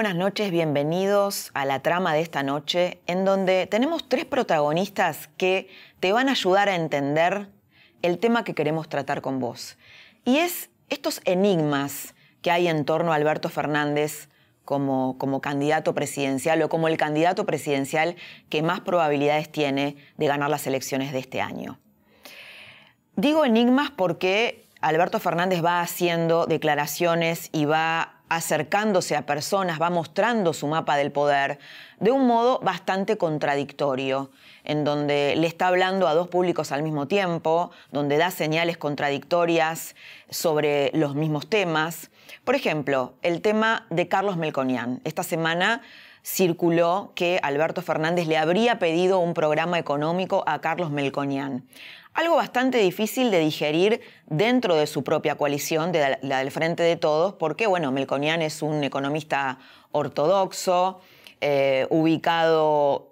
Buenas noches, bienvenidos a la trama de esta noche, en donde tenemos tres protagonistas que te van a ayudar a entender el tema que queremos tratar con vos. Y es estos enigmas que hay en torno a Alberto Fernández como, como candidato presidencial o como el candidato presidencial que más probabilidades tiene de ganar las elecciones de este año. Digo enigmas porque Alberto Fernández va haciendo declaraciones y va acercándose a personas, va mostrando su mapa del poder de un modo bastante contradictorio, en donde le está hablando a dos públicos al mismo tiempo, donde da señales contradictorias sobre los mismos temas. Por ejemplo, el tema de Carlos Melconian. Esta semana circuló que Alberto Fernández le habría pedido un programa económico a Carlos Melconian algo bastante difícil de digerir dentro de su propia coalición, de la del Frente de Todos, porque, bueno, Melconian es un economista ortodoxo, eh, ubicado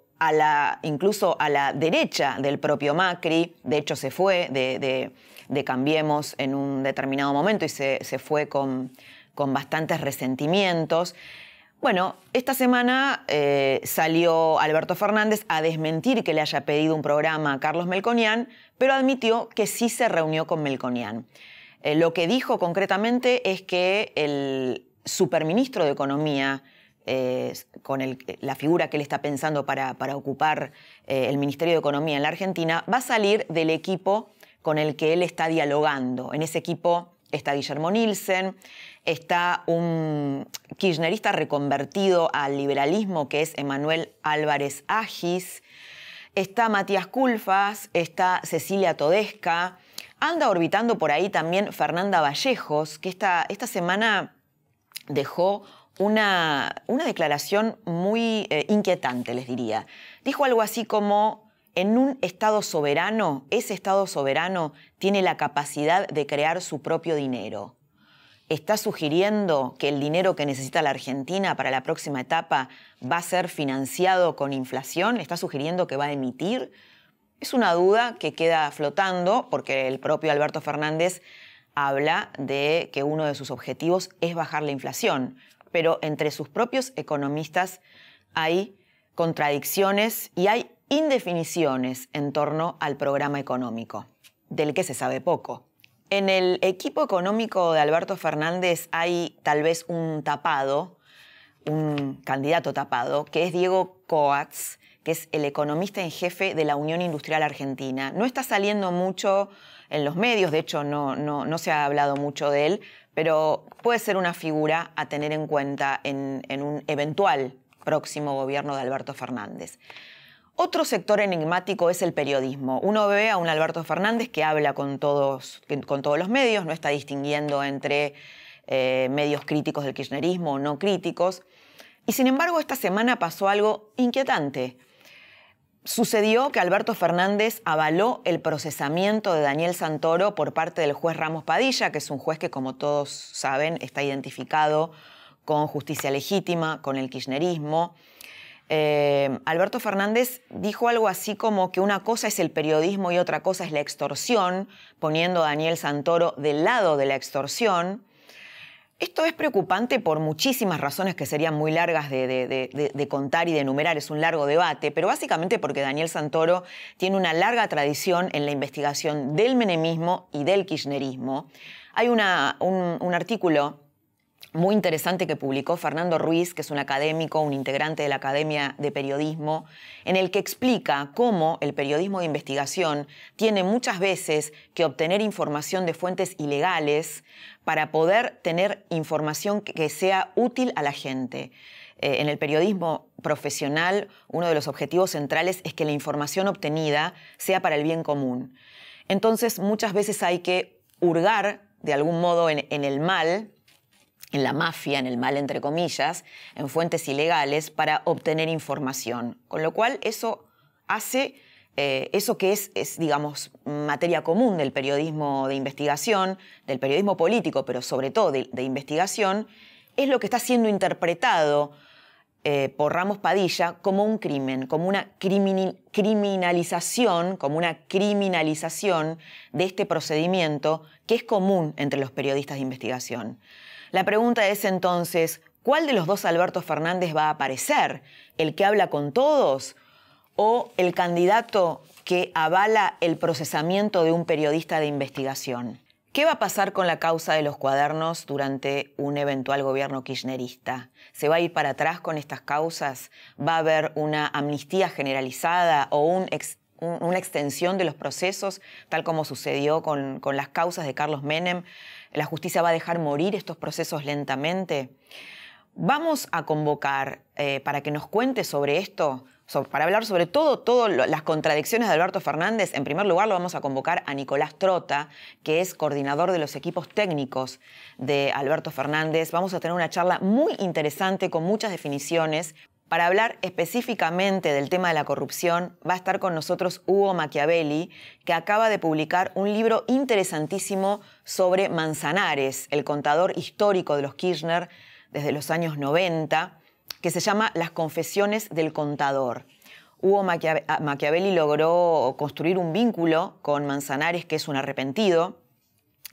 incluso a la derecha del propio Macri, de hecho se fue de, Cambiemos en un determinado momento y se, fue con, con bastantes resentimientos. Bueno, esta semana eh, salió Alberto Fernández a desmentir que le haya pedido un programa a Carlos Melconian, pero admitió que sí se reunió con Melconian. Eh, lo que dijo concretamente es que el superministro de Economía, eh, con la figura que él está pensando para, para ocupar el Ministerio de Economía en la Argentina, va a salir del equipo con el que él está dialogando. En ese equipo está Guillermo Nielsen, está un kirchnerista reconvertido al liberalismo que es Emanuel Álvarez Agis, está Matías Culfas, está Cecilia Todesca, anda orbitando por ahí también Fernanda Vallejos, que esta, esta semana dejó una, una declaración muy eh, inquietante, les diría. Dijo algo así como, en un Estado soberano, ese Estado soberano tiene la capacidad de crear su propio dinero está sugiriendo que el dinero que necesita la Argentina para la próxima etapa va a ser financiado con inflación, está sugiriendo que va a emitir. Es una duda que queda flotando porque el propio Alberto Fernández habla de que uno de sus objetivos es bajar la inflación, pero entre sus propios economistas hay contradicciones y hay indefiniciones en torno al programa económico, del que se sabe poco. En el equipo económico de Alberto Fernández hay tal vez un tapado, un candidato tapado, que es Diego Coats, que es el economista en jefe de la Unión Industrial Argentina. No está saliendo mucho en los medios, de hecho no, no, se ha hablado mucho de él, pero puede ser una figura a tener en cuenta en un eventual próximo gobierno de Alberto Fernández. Otro sector enigmático es el periodismo. Uno ve a un Alberto Fernández que habla con todos, con todos los medios, no está distinguiendo entre eh, medios críticos del kirchnerismo o no críticos. Y sin embargo, esta semana pasó algo inquietante. Sucedió que Alberto Fernández avaló el procesamiento de Daniel Santoro por parte del juez Ramos Padilla, que es un juez que, como todos saben, está identificado con justicia legítima, con el kirchnerismo. Eh, Alberto Fernández dijo algo así como que una cosa es el periodismo y otra cosa es la extorsión, poniendo a Daniel Santoro del lado de la extorsión. Esto es preocupante por muchísimas razones que serían muy largas de, contar y de enumerar, es un largo debate, pero básicamente porque Daniel Santoro tiene una larga tradición en la investigación del menemismo y del kirchnerismo. Hay un artículo muy interesante que publicó Fernando Ruiz, que es un académico, un integrante de la Academia de Periodismo, en el que explica cómo el periodismo de investigación tiene muchas veces que obtener información de fuentes ilegales para poder tener información que sea útil a la gente. Eh, en el periodismo profesional, uno de los objetivos centrales es que la información obtenida sea para el bien común. Entonces muchas veces hay que hurgar de algún modo en, el mal, en la mafia, en el mal entre comillas, en fuentes ilegales para obtener información. Con lo cual eso hace eh, eso que es, digamos, materia común del periodismo de investigación, del periodismo político, pero sobre todo de, investigación, es lo que está siendo interpretado eh, por Ramos Padilla como un crimen, como una criminalización, como una criminalización de este procedimiento que es común entre los periodistas de investigación. La pregunta es entonces, ¿cuál de los dos Alberto Fernández va a aparecer? ¿El que habla con todos o el candidato que avala el procesamiento de un periodista de investigación? ¿Qué va a pasar con la causa de los cuadernos durante un eventual gobierno kirchnerista? ¿Se va a ir para atrás con estas causas? ¿Va a haber una amnistía generalizada o una extensión de los procesos, tal como sucedió con, las causas de Carlos Menem? ¿La justicia va a dejar morir estos procesos lentamente? Vamos a convocar eh, para que nos cuente sobre esto para hablar sobre todo, todas las contradicciones de Alberto Fernández, en primer lugar lo vamos a convocar a Nicolás Trota, que es coordinador de los equipos técnicos de Alberto Fernández. Vamos a tener una charla muy interesante con muchas definiciones. Para hablar específicamente del tema de la corrupción, va a estar con nosotros Hugo Machiavelli, que acaba de publicar un libro interesantísimo sobre Manzanares, el contador histórico de los Kirchner desde los años 90 que se llama Las Confesiones del Contador. Hugo ah, Machiavelli logró construir un vínculo con Manzanares, que es un arrepentido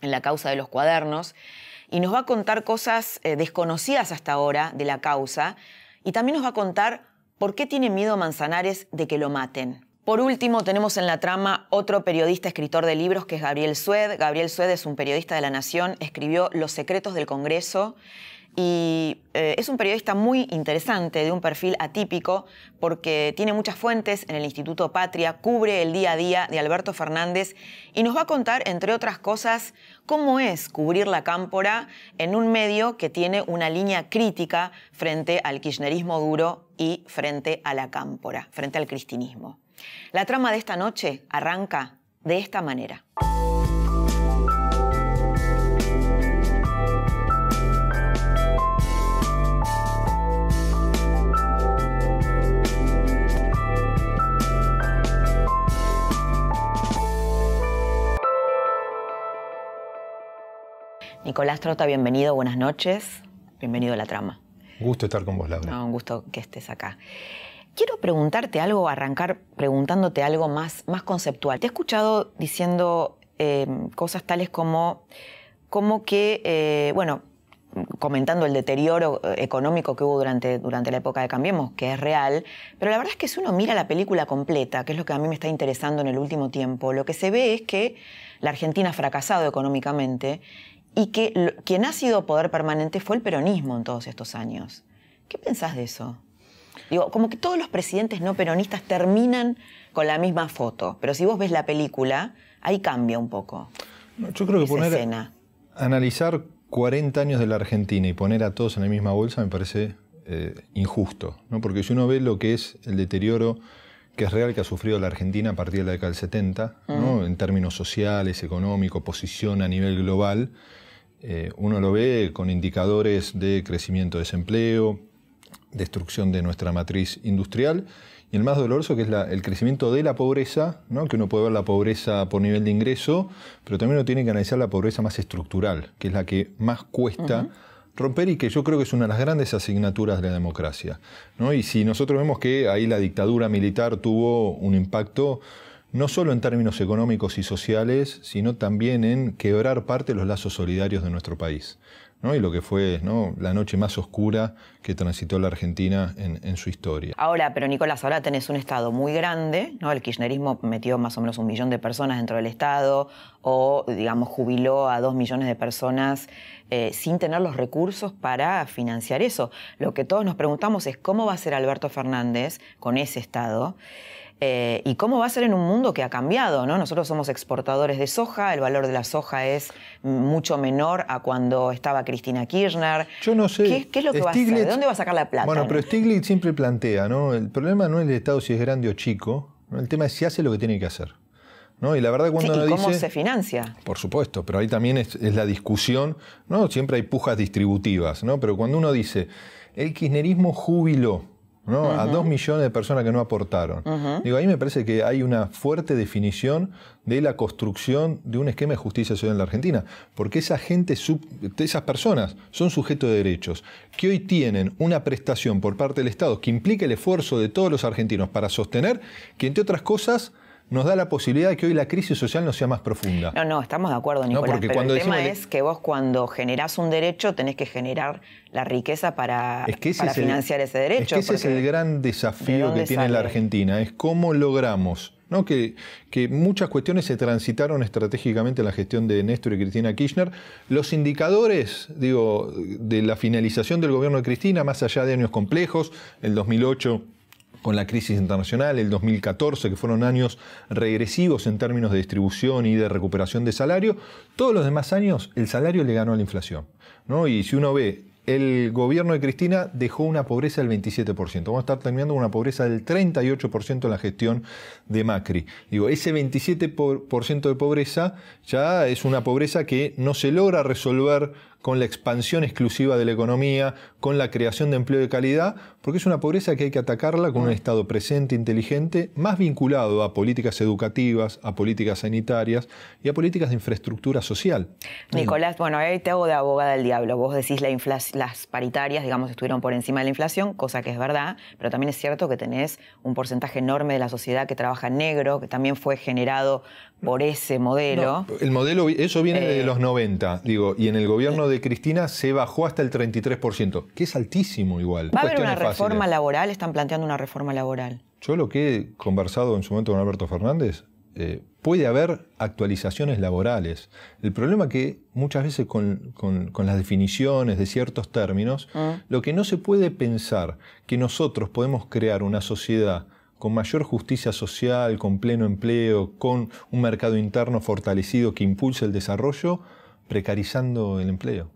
en la causa de los cuadernos, y nos va a contar cosas eh, desconocidas hasta ahora de la causa, y también nos va a contar por qué tiene miedo Manzanares de que lo maten. Por último, tenemos en la trama otro periodista escritor de libros que es Gabriel Sued. Gabriel Sued es un periodista de la Nación, escribió Los secretos del Congreso y eh, es un periodista muy interesante, de un perfil atípico, porque tiene muchas fuentes en el Instituto Patria, cubre el día a día de Alberto Fernández y nos va a contar, entre otras cosas, cómo es cubrir la cámpora en un medio que tiene una línea crítica frente al kirchnerismo duro y frente a la cámpora, frente al cristinismo. La trama de esta noche arranca de esta manera. Nicolás Trota, bienvenido, buenas noches. Bienvenido a la trama. Un gusto estar con vos, Laura. un gusto que estés acá. Quiero preguntarte algo, arrancar preguntándote algo más, más conceptual. Te he escuchado diciendo eh, cosas tales como, como que, eh, bueno, comentando el deterioro económico que hubo durante, durante la época de Cambiemos, que es real, pero la verdad es que si uno mira la película completa, que es lo que a mí me está interesando en el último tiempo, lo que se ve es que la Argentina ha fracasado económicamente y que quien ha sido poder permanente fue el peronismo en todos estos años. ¿Qué pensás de eso? Digo, como que todos los presidentes no peronistas terminan con la misma foto, pero si vos ves la película, ahí cambia un poco. yo creo que poner escena. analizar 40 años de la Argentina y poner a todos en la misma bolsa me parece eh, injusto, ¿no? porque si uno ve lo que es el deterioro que es real que ha sufrido la Argentina a partir de la década del 70, en términos sociales, económicos, posición a nivel global, eh, uno lo ve con indicadores de crecimiento de desempleo, destrucción de nuestra matriz industrial y el más doloroso que es el crecimiento de la pobreza, ¿no? que uno puede ver la pobreza por nivel de ingreso, pero también uno tiene que analizar la pobreza más estructural, que es la que más cuesta romper y que yo creo que es una de las grandes asignaturas de la democracia. ¿no? Y si nosotros vemos que ahí la dictadura militar tuvo un impacto no solo en términos económicos y sociales, sino también en quebrar parte de los lazos solidarios de nuestro país. ¿no? Y lo que fue ¿no? la noche más oscura que transitó la Argentina en, su historia. Ahora, pero Nicolás, ahora tenés un Estado muy grande, ¿no? el kirchnerismo metió más o menos un millón de personas dentro del Estado, o digamos jubiló a dos millones de personas eh, sin tener los recursos para financiar eso. Lo que todos nos preguntamos es cómo va a ser Alberto Fernández con ese Estado. Eh, y cómo va a ser en un mundo que ha cambiado, ¿no? Nosotros somos exportadores de soja, el valor de la soja es mucho menor a cuando estaba Cristina Kirchner. Yo no sé. ¿Qué, es lo que va a hacer? ¿De dónde va a sacar la plata? Bueno, pero Stiglitz siempre plantea, ¿no? El problema no es el Estado si es grande o chico, el tema es si hace lo que tiene que hacer. ¿no? Y la verdad cuando sí, uno ¿y cómo dice, se financia? Por supuesto, pero ahí también es, es, la discusión, ¿no? Siempre hay pujas distributivas, ¿no? Pero cuando uno dice, el kirchnerismo jubiló, a dos millones de personas que no aportaron. Digo, ahí me parece que hay una fuerte definición de la construcción de un esquema de justicia social en la Argentina, porque esa gente, esas personas son sujetos de derechos, que hoy tienen una prestación por parte del Estado que implica el esfuerzo de todos los argentinos para sostener que, entre otras cosas, nos da la posibilidad de que hoy la crisis social no sea más profunda. No, no, estamos de acuerdo, Nicolás, pero el tema es que vos cuando generás un derecho tenés que generar la riqueza para, financiar ese derecho. Es que ese es el gran desafío que tiene la Argentina, es cómo logramos ¿no? Que, que, muchas cuestiones se transitaron estratégicamente en la gestión de Néstor y Cristina Kirchner. Los indicadores, digo, de la finalización del gobierno de Cristina, más allá de años complejos, el 2008 con la crisis internacional, el 2014, que fueron años regresivos en términos de distribución y de recuperación de salario, todos los demás años el salario le ganó a la inflación. ¿no? Y si uno ve el gobierno de Cristina dejó una pobreza del 27%. Vamos a estar terminando con una pobreza del 38% en la gestión de Macri. Digo, ese 27% de pobreza ya es una pobreza que no se logra resolver con la expansión exclusiva de la economía, con la creación de empleo de calidad, porque es una pobreza que hay que atacarla con un Estado presente, inteligente, más vinculado a políticas educativas, a políticas sanitarias y a políticas de infraestructura social. Nicolás, bueno, ahí te hago de abogada del diablo. Vos decís la las paritarias, digamos, estuvieron por encima de la inflación, cosa que es verdad, pero también es cierto que tenés un porcentaje enorme de la sociedad que trabaja en negro, que también fue generado por ese modelo. el modelo, eso viene de eh, los 90, digo, y en el gobierno de Cristina se bajó hasta el 33%, que es altísimo igual. ¿Va a haber una reforma laboral? ¿Están planteando una reforma laboral? Yo lo que he conversado en su momento con Alberto Fernández, eh, puede haber actualizaciones laborales. El problema que muchas veces con, las definiciones de ciertos términos, mm. lo que no se puede pensar que nosotros podemos crear una sociedad con mayor justicia social, con pleno empleo, con un mercado interno fortalecido que impulse el desarrollo, precarizando el empleo.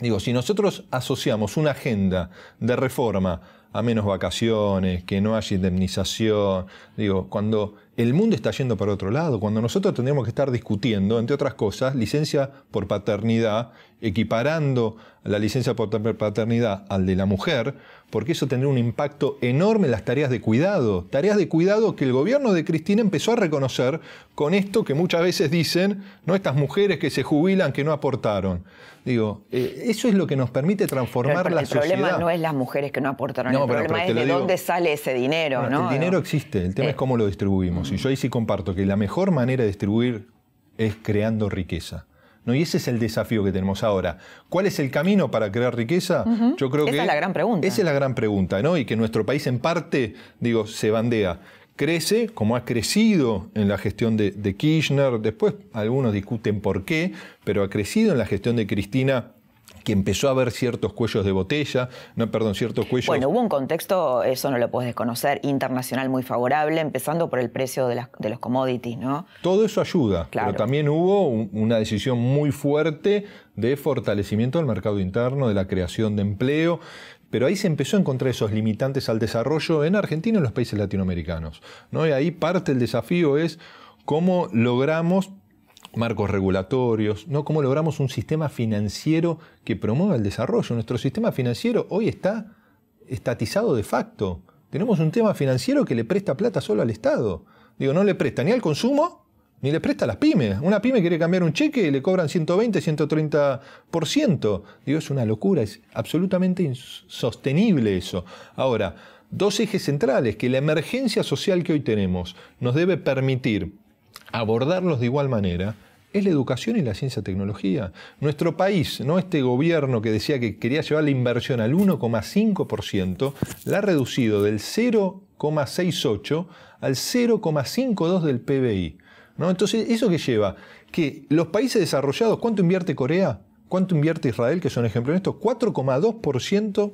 Digo, si nosotros asociamos una agenda de reforma a menos vacaciones, que no haya indemnización, digo, cuando el mundo está yendo para otro lado, cuando nosotros tendríamos que estar discutiendo, entre otras cosas, licencia por paternidad, equiparando la licencia por paternidad al de la mujer, porque eso tendría un impacto enorme en las tareas de cuidado, tareas de cuidado que el gobierno de Cristina empezó a reconocer con esto que muchas veces dicen, no estas mujeres que se jubilan que no aportaron. Digo, eh, eso es lo que nos permite transformar la sociedad. El problema no es las mujeres que no aportaron, el problema es de dónde sale ese dinero. ¿no? El dinero existe, el tema es cómo lo distribuimos. Y yo ahí sí comparto que la mejor manera de distribuir es creando riqueza. ¿No? Y ese es el desafío que tenemos ahora. ¿Cuál es el camino para crear riqueza? Yo creo esa es la gran pregunta. Esa es la gran pregunta, ¿no? Y que nuestro país en parte, digo, se bandea. Crece como ha crecido en la gestión de, de Kirchner, después algunos discuten por qué, pero ha crecido en la gestión de Cristina que empezó a haber ciertos cuellos de botella, no, perdón, ciertos cuellos... Bueno, hubo un contexto, eso no lo puedes desconocer, internacional muy favorable, empezando por el precio de, las, de los commodities, ¿no? Todo eso ayuda, pero también hubo una decisión muy fuerte de fortalecimiento del mercado interno, de la creación de empleo, pero ahí se empezó a encontrar esos limitantes al desarrollo en Argentina y en los países latinoamericanos. ¿no? Y ahí parte del desafío es cómo logramos marcos regulatorios, ¿no? cómo logramos un sistema financiero que promueva el desarrollo. Nuestro sistema financiero hoy está estatizado de facto. Tenemos un tema financiero que le presta plata solo al Estado. Digo, no le presta ni al consumo, ni le presta a las pymes. Una pyme quiere cambiar un cheque y le cobran 120, 130%. Digo, es una locura, es absolutamente insostenible eso. Ahora, dos ejes centrales que la emergencia social que hoy tenemos nos debe permitir abordarlos de igual manera es la educación y la ciencia tecnología. Nuestro país, no este gobierno que decía que quería llevar la inversión al 1,5%, la ha reducido del 0,68 al 0,52 del PBI. ¿no? Entonces, ¿eso qué lleva? Que los países desarrollados, ¿cuánto invierte Corea? ¿Cuánto invierte Israel, que son ejemplos en esto? 4,2%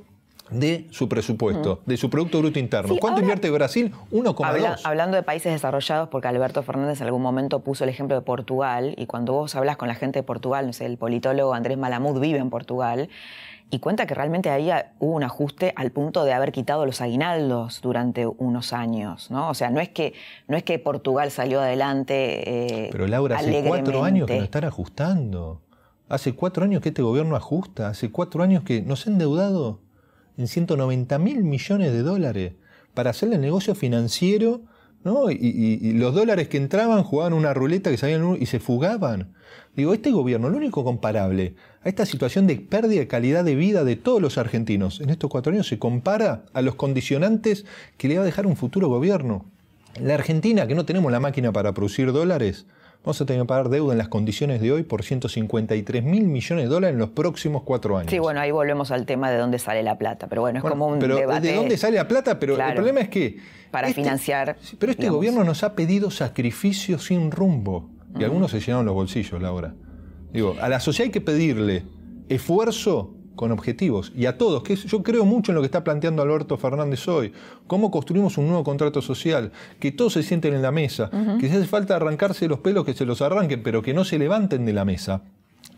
de su presupuesto, de su Producto Bruto Interno. ¿Cuánto invierte Brasil? 1,2. hablando de países desarrollados, porque Alberto Fernández en algún momento puso el ejemplo de Portugal, y cuando vos hablas con la gente de Portugal, no sé, el politólogo Andrés Malamud vive en Portugal, y cuenta que realmente ahí hubo un ajuste al punto de haber quitado los aguinaldos durante unos años, ¿no? O sea, no es que, no es que Portugal salió adelante. Eh, Pero Laura, hace cuatro años que lo están ajustando. Hace cuatro años que este gobierno ajusta, hace cuatro años que nos han endeudado en 190 mil millones de dólares para hacerle el negocio financiero, ¿no? Y, los dólares que entraban jugaban una ruleta que salían y se fugaban. Digo, este gobierno, lo único comparable a esta situación de pérdida de calidad de vida de todos los argentinos en estos cuatro años se compara a los condicionantes que le va a dejar un futuro gobierno. La Argentina, que no tenemos la máquina para producir dólares, vamos a tener que pagar deuda en las condiciones de hoy por 153 mil millones de dólares en los próximos cuatro años. Sí, bueno, ahí volvemos al tema de dónde sale la plata, pero bueno, es como un pero debate. ¿De dónde sale la plata? Pero el problema es que... Para este financiar... Pero este gobierno nos ha pedido sacrificios sin rumbo. Y algunos se llenaron los bolsillos, Laura. Digo, a la sociedad hay que pedirle esfuerzo con objetivos. Y a todos, que yo creo mucho en lo que está planteando Alberto Fernández hoy. Cómo construimos un nuevo contrato social, que todos se sienten en la mesa, que si hace falta arrancarse los pelos, que se los arranquen, pero que no se levanten de la mesa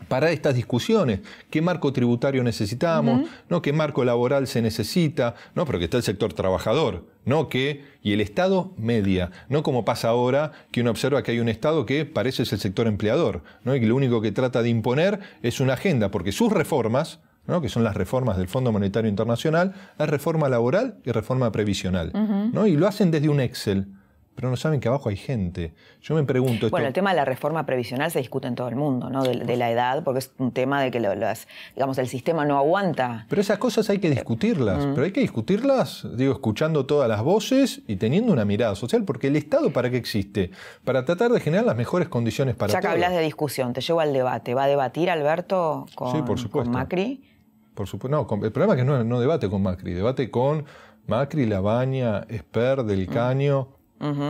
para estas discusiones. ¿Qué marco tributario necesitamos? ¿no? ¿Qué marco laboral se necesita? ¿no? Pero que está el sector trabajador, no que, y el Estado media, no como pasa ahora que uno observa que hay un Estado que parece ser el sector empleador, ¿no? y que lo único que trata de imponer es una agenda, porque sus reformas, ¿no? que son las reformas del Fondo Monetario Internacional, es reforma laboral y reforma previsional. ¿no? Y lo hacen desde un Excel pero no saben que abajo hay gente. Yo me pregunto... Bueno, el tema de la reforma previsional se discute en todo el mundo, ¿no? De, la edad, porque es un tema de que digamos, el sistema no aguanta. Pero esas cosas hay que discutirlas, mm. pero hay que discutirlas, digo, escuchando todas las voces y teniendo una mirada social, porque el Estado para qué existe? Para tratar de generar las mejores condiciones para. Ya que hablas de discusión, te llevo al debate. ¿Va a debatir Alberto con, sí, por supuesto. Macri? Por supuesto. No, el problema es que no, no debate con Macri, debate con Macri, Labaña, Esper, Del mm. Caño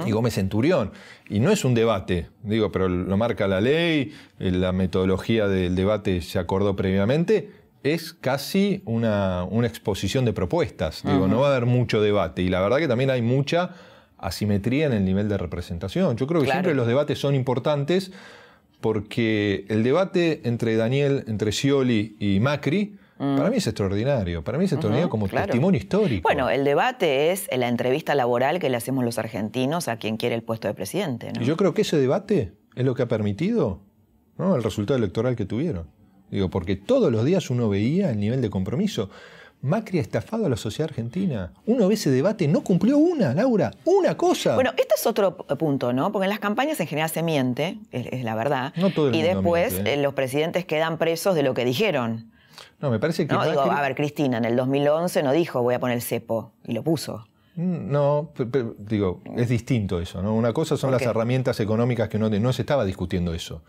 y Gómez Centurión. Y no es un debate, digo, pero lo marca la ley, eh, la metodología del debate se acordó previamente, es casi una, exposición de propuestas. Digo, no va a haber mucho debate. Y la verdad que también hay mucha asimetría en el nivel de representación. Yo creo que siempre los debates son importantes porque el debate entre Daniel, entre Scioli y Macri, para mí es extraordinario, para mí es extraordinario como testimonio histórico. Bueno, el debate es la entrevista laboral que le hacemos los argentinos a quien quiere el puesto de presidente. Y yo creo que ese debate es lo que ha permitido el resultado electoral que tuvieron. Digo, porque todos los días uno veía el nivel de compromiso. Macri ha estafado a la sociedad argentina. Uno ve ese debate, no cumplió una, Laura, una cosa. Bueno, este es otro punto, ¿no? Porque en las campañas en general se miente, es, la verdad. No todo el y después ¿eh? Eh, los presidentes quedan presos de lo que dijeron. No, me parece que. No, digo, a ver, Cristina, en el 2011 no dijo voy a poner el cepo, y lo puso. Mm, no, digo, es distinto eso, ¿no? Una cosa son las herramientas económicas que no, no se estaba discutiendo eso.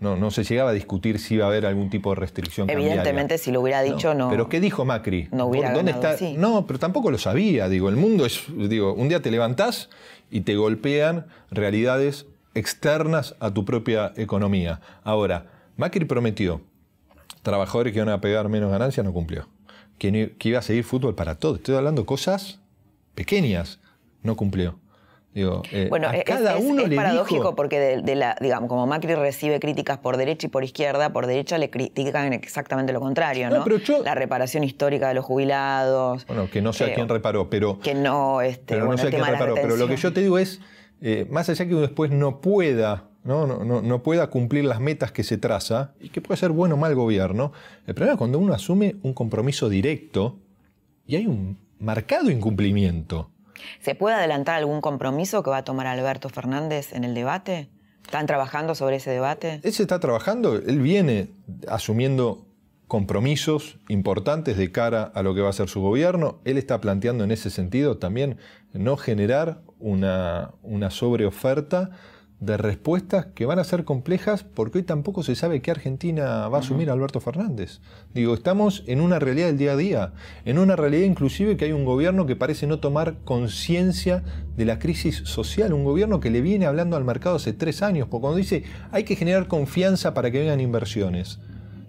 No, no se llegaba a discutir si iba a haber algún tipo de restricción. Evidentemente, si lo hubiera dicho, no. Pero ¿qué dijo Macri? No hubiera ¿Dónde está? No, pero tampoco lo sabía. Digo, el mundo es. Digo, un día te levantás y te golpean realidades externas a tu propia economía. Ahora, Macri prometió trabajadores que iban a pegar menos ganancias, no cumplió. Que, iba a seguir fútbol para todos. Estoy hablando de cosas pequeñas, no cumplió. Digo, eh, bueno, a cada es, uno es paradójico porque de, la, digamos, como Macri recibe críticas por derecha y por izquierda, por derecha le critican exactamente lo contrario, ¿no? la reparación histórica de los jubilados. Bueno, que no sé a eh, quién reparó, pero. Que no, este, pero no sé a quién reparó. Pero lo que yo te digo es, eh, más allá que uno después no pueda ¿no? No, no, pueda cumplir las metas que se traza y que puede ser bueno o mal gobierno. El problema es cuando uno asume un compromiso directo y hay un marcado incumplimiento. ¿Se puede adelantar algún compromiso que va a tomar Alberto Fernández en el debate? ¿Están trabajando sobre ese debate? Él se está trabajando, él viene asumiendo compromisos importantes de cara a lo que va a ser su gobierno. Él está planteando en ese sentido también no generar una, una sobreoferta de respuestas que van a ser complejas porque hoy tampoco se sabe qué Argentina va a asumir Alberto Fernández. Digo, estamos en una realidad del día a día, en una realidad inclusive que hay un gobierno que parece no tomar conciencia de la crisis social, un gobierno que le viene hablando al mercado hace tres años, porque cuando dice hay que generar confianza para que vengan inversiones.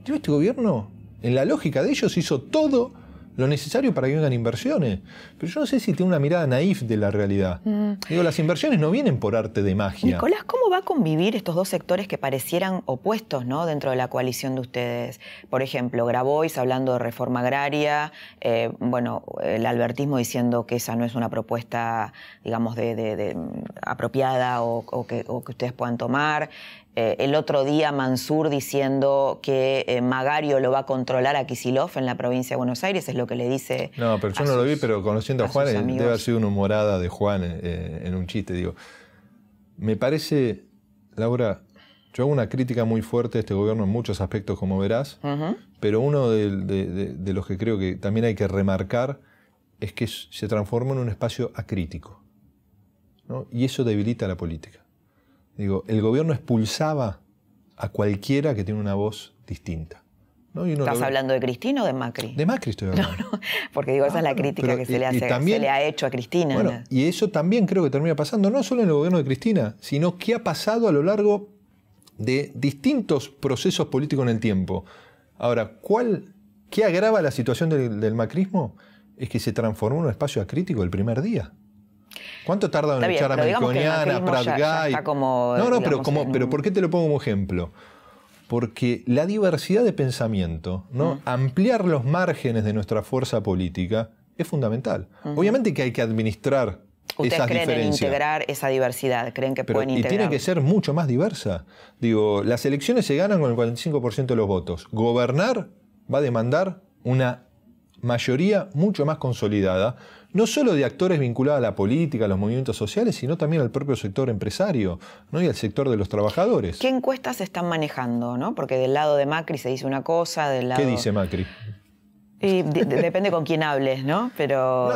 Digo, este gobierno, en la lógica de ellos, hizo todo lo necesario para que vengan inversiones. Pero yo no sé si tiene una mirada naif de la realidad. Mm. Digo, las inversiones no vienen por arte de magia. Nicolás, ¿cómo va a convivir estos dos sectores que parecieran opuestos ¿no? dentro de la coalición de ustedes? Por ejemplo, Grabois hablando de reforma agraria, eh, bueno, el albertismo diciendo que esa no es una propuesta, digamos, de, apropiada o, que, o que ustedes puedan tomar. Eh, el otro día Mansur diciendo que eh, Magario lo va a controlar a Kisilov en la provincia de Buenos Aires, es lo que le dice. No, pero yo no lo vi, pero conociendo a, Juan, eh, debe haber sido una humorada de Juan en un chiste. Digo, me parece, Laura, yo hago una crítica muy fuerte a este gobierno en muchos aspectos, como verás, pero uno de, los que creo que también hay que remarcar es que se transforma en un espacio acrítico. Y eso debilita la política. Digo, el gobierno expulsaba a cualquiera que tiene una voz distinta. ¿Estás hablando de Cristina o de Macri? De Macri estoy hablando. No, no, porque digo, esa es la ah, crítica que se le, hace, se le ha hecho a Cristina. Bueno, y eso también creo que termina pasando, no solo en el gobierno de Cristina, sino que ha pasado a lo largo de distintos procesos políticos en el tiempo. Ahora, ¿cuál, ¿qué agrava la situación del, del macrismo? Es que se transformó en un espacio acrítico el primer día. ¿Cuánto tarda en echar a Melconiana, Prat no, no, pero, como, pero ¿por qué te lo pongo como ejemplo? Porque la diversidad de pensamiento, ¿no? ampliar los márgenes de nuestra fuerza política es fundamental. Obviamente que hay que administrar ¿Ustedes esas creen en integrar esa diversidad? ¿Creen que pueden integrar? Y tiene que ser mucho más diversa. Digo, las elecciones se ganan con el 45% de los votos. Gobernar va a demandar una mayoría mucho más consolidada, no solo de actores vinculados a la política, a los movimientos sociales, sino también al propio sector empresario ¿no? y al sector de los trabajadores. ¿Qué encuestas se están manejando? ¿no? Porque del lado de Macri se dice una cosa, del lado... ¿Qué dice Macri? depende con quién hables, ¿no? Pero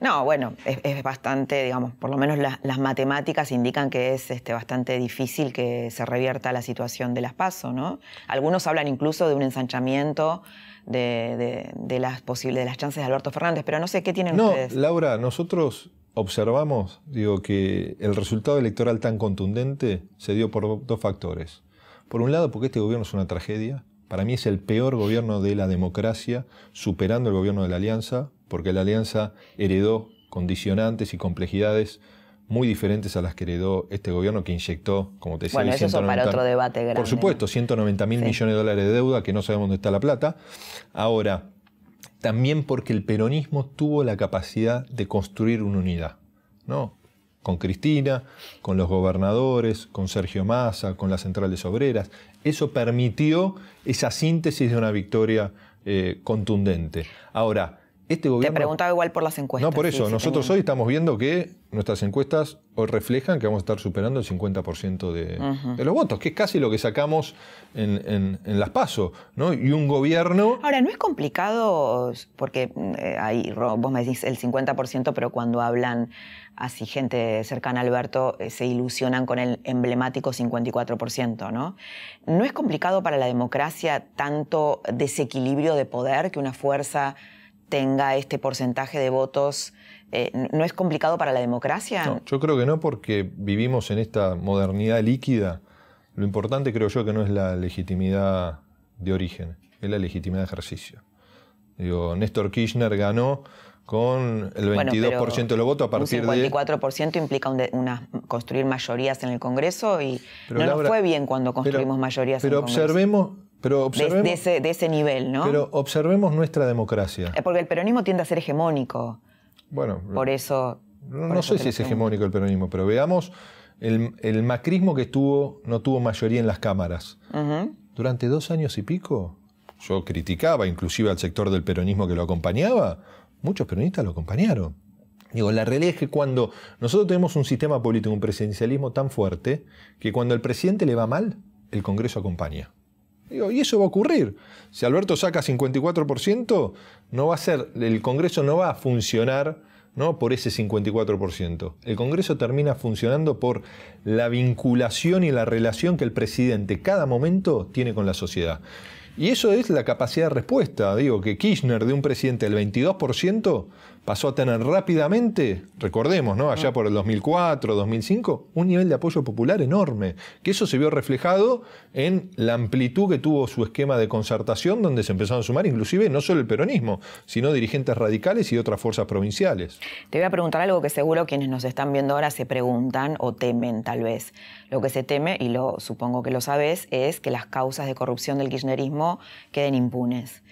no, eh, bueno, es, bastante, digamos, por lo menos las matemáticas indican que es este, bastante difícil que se revierta la situación de las PASO, ¿no? Algunos hablan incluso de un ensanchamiento de, las posibles, de las chances de Alberto Fernández, pero no sé qué tienen no, ustedes. Laura, nosotros observamos, digo, que el resultado electoral tan contundente se dio por dos factores. Por un lado, porque este gobierno es una tragedia. Para mí es el peor gobierno de la democracia, superando el gobierno de la Alianza, porque la Alianza heredó condicionantes y complejidades muy diferentes a las que heredó este gobierno que inyectó, como te decía, bueno, eso para otro debate grande. Por supuesto, 190 mil millones de dólares de deuda, que no sabemos dónde está la plata. Ahora, también porque el peronismo tuvo la capacidad de construir una unidad, ¿no? Con Cristina, con los gobernadores, con Sergio Massa, con las centrales obreras. Eso permitió esa síntesis de una victoria eh, contundente. Ahora, este gobierno... Te preguntaba igual por las encuestas. No, por eso. Nosotros hoy estamos viendo que nuestras encuestas hoy reflejan que vamos a estar superando el 50% de, los votos, que es casi lo que sacamos en, las PASO, ¿no? Y un gobierno... Ahora, no es complicado, porque eh, ahí vos me decís el 50%, pero cuando hablan así gente cercana a Alberto eh, se ilusionan con el emblemático 54%, ¿no? ¿No es complicado para la democracia tanto desequilibrio de poder que una fuerza tenga este porcentaje de votos, eh, ¿no es complicado para la democracia? No, yo creo que no porque vivimos en esta modernidad líquida. Lo importante creo yo que no es la legitimidad de origen, es la legitimidad de ejercicio. Digo, Néstor Kirchner ganó con el 22% de los votos a partir de... Un 54% implica una, construir mayorías en el Congreso y no nos fue bien cuando construimos mayorías en el Congreso. Pero observemos pero observemos, de, ese, nivel, ¿no? Pero observemos nuestra democracia. Porque el peronismo tiende a ser hegemónico. Bueno. Por eso. No, sé si es hegemónico el peronismo, pero veamos el, macrismo que estuvo, no tuvo mayoría en las cámaras. Durante dos años y pico, yo criticaba inclusive al sector del peronismo que lo acompañaba, muchos peronistas lo acompañaron. Digo, la realidad es que cuando nosotros tenemos un sistema político, un presidencialismo tan fuerte, que cuando el presidente le va mal, el Congreso acompaña y eso va a ocurrir. Si Alberto saca 54%, no va a ser, el Congreso no va a funcionar ¿no? por ese 54%. El Congreso termina funcionando por la vinculación y la relación que el presidente cada momento tiene con la sociedad. Y eso es la capacidad de respuesta. Digo, que Kirchner de un presidente del 22% pasó a tener rápidamente, recordemos, ¿no? allá por el 2004, 2005, un nivel de apoyo popular enorme, que eso se vio reflejado en la amplitud que tuvo su esquema de concertación, donde se empezaron a sumar inclusive no solo el peronismo, sino dirigentes radicales y otras fuerzas provinciales. Te voy a preguntar algo que seguro quienes nos están viendo ahora se preguntan o temen tal vez. Lo que se teme, y lo supongo que lo sabes, es que las causas de corrupción del kirchnerismo queden impunes.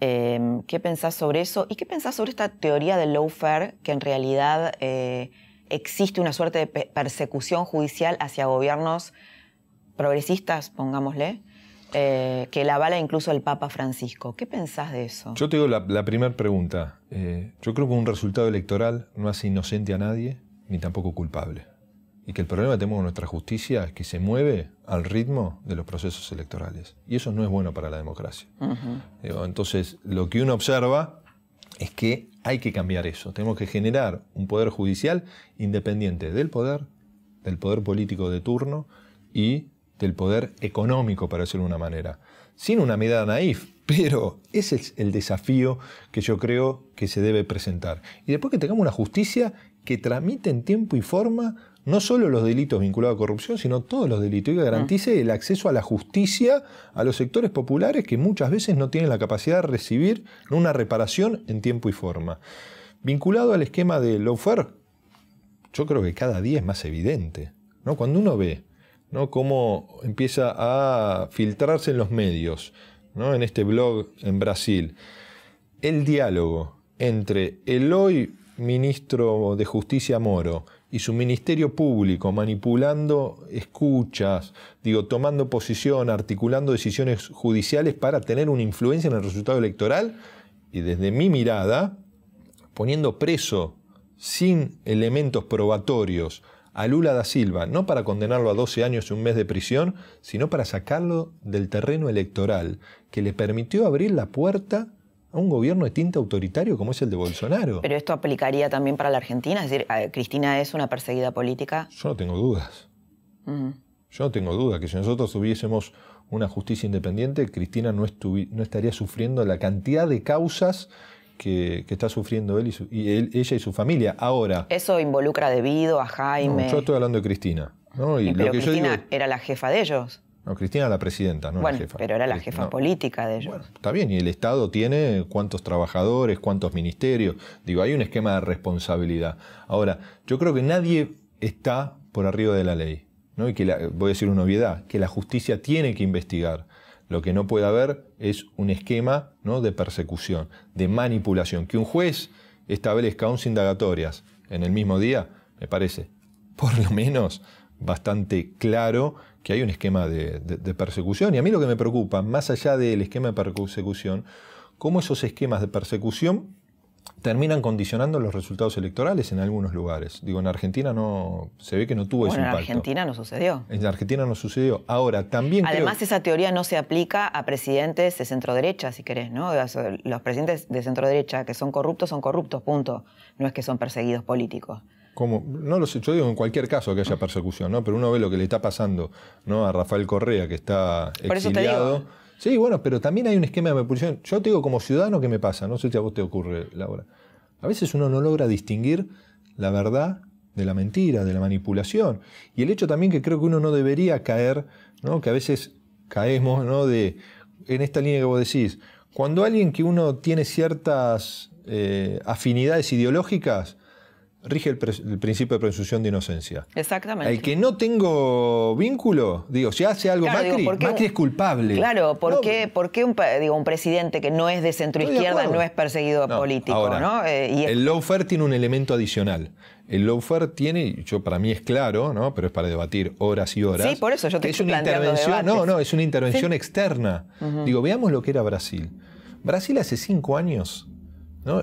Em, ¿Qué pensás sobre eso? ¿Y qué pensás sobre esta teoría del lawfare, que en realidad eh, existe una suerte de persecución judicial hacia gobiernos progresistas, pongámosle, eh, que la avala incluso el Papa Francisco? ¿Qué pensás de eso? Yo te digo la, primera pregunta. Eh, yo creo que un resultado electoral no hace inocente a nadie, ni tampoco culpable y que el problema que tenemos con nuestra justicia es que se mueve al ritmo de los procesos electorales. Y eso no es bueno para la democracia. Entonces, lo que uno observa es que hay que cambiar eso. Tenemos que generar un poder judicial independiente del poder, del poder político de turno y del poder económico, para decirlo de una manera. Sin una mirada naif, pero ese es el desafío que yo creo que se debe presentar. Y después que tengamos una justicia que tramite en tiempo y forma no solo los delitos vinculados a corrupción, sino todos los delitos, y que garantice el acceso a la justicia a los sectores populares que muchas veces no tienen la capacidad de recibir una reparación en tiempo y forma. Vinculado al esquema de lawfare, yo creo que cada día es más evidente. ¿no? Cuando uno ve ¿no? cómo empieza a filtrarse en los medios, ¿no? en este blog en Brasil, el diálogo entre el hoy ministro de Justicia Moro y su ministerio público manipulando escuchas, digo, tomando posición, articulando decisiones judiciales para tener una influencia en el resultado electoral y desde mi mirada, poniendo preso sin elementos probatorios a Lula da Silva, no para condenarlo a 12 años y un mes de prisión, sino para sacarlo del terreno electoral, que le permitió abrir la puerta a un gobierno de tinta autoritario como es el de Bolsonaro. Pero esto aplicaría también para la Argentina, es decir, Cristina es una perseguida política. Yo no tengo dudas. Yo no tengo dudas que si nosotros tuviésemos una justicia independiente, Cristina no, no estaría sufriendo la cantidad de causas que, está sufriendo él y, ella y su familia. Ahora. Eso involucra debido a Jaime. yo estoy hablando de Cristina. Y, pero Cristina era la jefa de ellos. No, Cristina era la presidenta, no la jefa. Pero era la jefa política de ellos. Bueno, está bien, y el Estado tiene cuántos trabajadores, cuántos ministerios. Digo, hay un esquema de responsabilidad. Ahora, yo creo que nadie está por arriba de la ley. ¿no? Y que voy a decir una obviedad, que la justicia tiene que investigar. Lo que no puede haber es un esquema ¿no? de persecución, de manipulación. Que un juez establezca 11 indagatorias en el mismo día, me parece, por lo menos, bastante claro que hay un esquema de, persecución. Y a mí lo que me preocupa, más allá del esquema de persecución, cómo esos esquemas de persecución terminan condicionando los resultados electorales en algunos lugares. Digo, en Argentina no se ve que no tuvo ese impacto. En Argentina no sucedió. En Argentina no sucedió. Ahora, también Además, esa teoría no se aplica a presidentes de centro derecha, si querés, ¿no? Los presidentes de centro derecha que son corruptos son corruptos, punto. No es que son perseguidos políticos no lo sé, yo digo en cualquier caso que haya persecución, ¿no? Pero uno ve lo que le está pasando ¿no? a Rafael Correa, que está exiliado. Sí, bueno, pero también hay un esquema de manipulación. Yo te digo como ciudadano qué me pasa, no sé si a vos te ocurre, Laura. A veces uno no logra distinguir la verdad de la mentira, de la manipulación. Y el hecho también que creo que uno no debería caer, ¿no? que a veces caemos ¿no? de, en esta línea que vos decís, cuando alguien que uno tiene ciertas eh, afinidades ideológicas, rige el, principio de presunción de inocencia. Exactamente. El que no tengo vínculo, digo, si hace algo Macri, Macri es culpable. Claro, ¿por qué, un, digo, un presidente que no es de centro izquierda no es perseguido político? ¿no? Eh, el lawfare tiene un elemento adicional. El lawfare tiene, yo para mí es claro, ¿no? pero es para debatir horas y horas. Sí, por eso yo te es una intervención, No, no, es una intervención externa. Digo, veamos lo que era Brasil. Brasil hace cinco años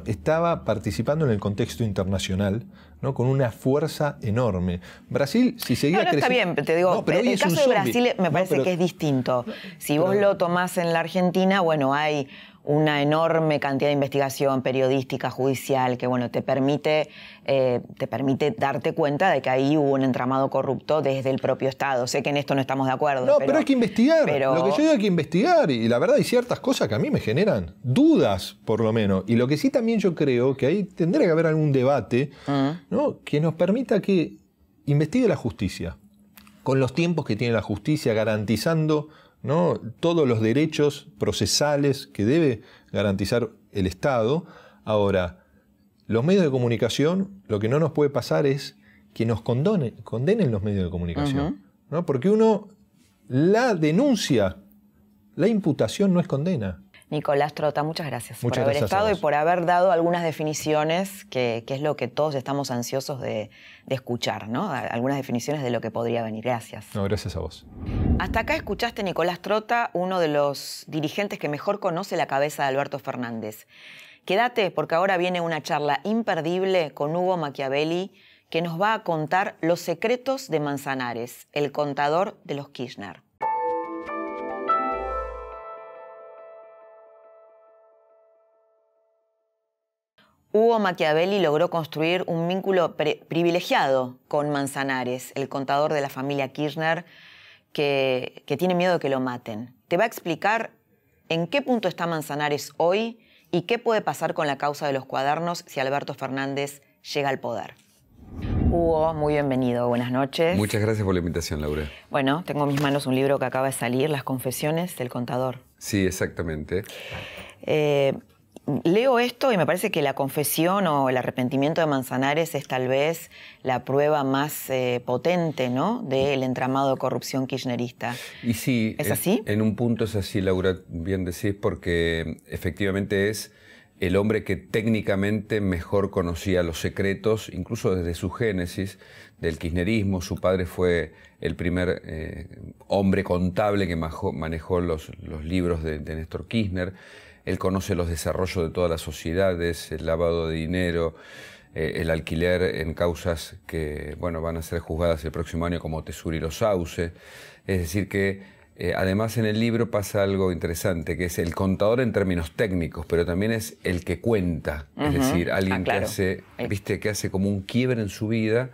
estaba participando en el contexto internacional ¿no? con una fuerza enorme. Brasil, si seguía no, no, Está bien, te digo, pero el caso de Brasil me parece que es distinto. Si vos lo tomás en la Argentina, bueno, hay una enorme cantidad de investigación periodística, judicial, que bueno, te permite, eh, te permite darte cuenta de que ahí hubo un entramado corrupto desde el propio Estado. Sé que en esto no estamos de acuerdo. No, pero, hay que investigar. Lo que yo digo hay que investigar. Y la verdad hay ciertas cosas que a mí me generan dudas, por lo menos. Y lo que sí también yo creo que ahí tendría que haber algún debate mm. que nos permita que investigue la justicia. Con los tiempos que tiene la justicia, garantizando ¿no? todos los derechos procesales que debe garantizar el Estado. Ahora, los medios de comunicación, lo que no nos puede pasar es que nos condenen los medios de comunicación. ¿no? Porque uno, la denuncia, la imputación no es condena. Nicolás Trota, muchas gracias por haber estado y por haber dado algunas definiciones, que, es lo que todos estamos ansiosos de, escuchar, ¿no? Algunas definiciones de lo que podría venir. Gracias. No, gracias a vos. Hasta acá escuchaste Nicolás Trota, uno de los dirigentes que mejor conoce la cabeza de Alberto Fernández. Quédate porque ahora viene una charla imperdible con Hugo Machiavelli que nos va a contar los secretos de Manzanares, el contador de los Kirchner. Hugo Machiavelli logró construir un vínculo privilegiado con Manzanares, el contador de la familia Kirchner, que, tiene miedo de que lo maten. Te va a explicar en qué punto está Manzanares hoy y qué puede pasar con la causa de los cuadernos si Alberto Fernández llega al poder. Hugo, muy bienvenido, buenas noches. Muchas gracias por la invitación, Laura. Bueno, tengo en mis manos un libro que acaba de salir, Las Confesiones del Contador. Sí, exactamente. Eh, leo esto y me parece que la confesión o el arrepentimiento de Manzanares es tal vez la prueba más eh, potente ¿no? del entramado de corrupción kirchnerista. Y sí, ¿es así? En un punto es así, Laura, bien decís, porque efectivamente es el hombre que técnicamente mejor conocía los secretos, incluso desde su génesis, del kirchnerismo. Su padre fue el primer eh, hombre contable que manejó los, libros de, de Néstor Kirchner. Él conoce los desarrollos de todas las sociedades, el lavado de dinero, eh, el alquiler en causas que bueno, van a ser juzgadas el próximo año como Tesur y los Sauce. Es decir, que eh, además en el libro pasa algo interesante, que es el contador en términos técnicos, pero también es el que cuenta, es decir, alguien ah, que, hace, viste, que hace como un quiebre en su vida.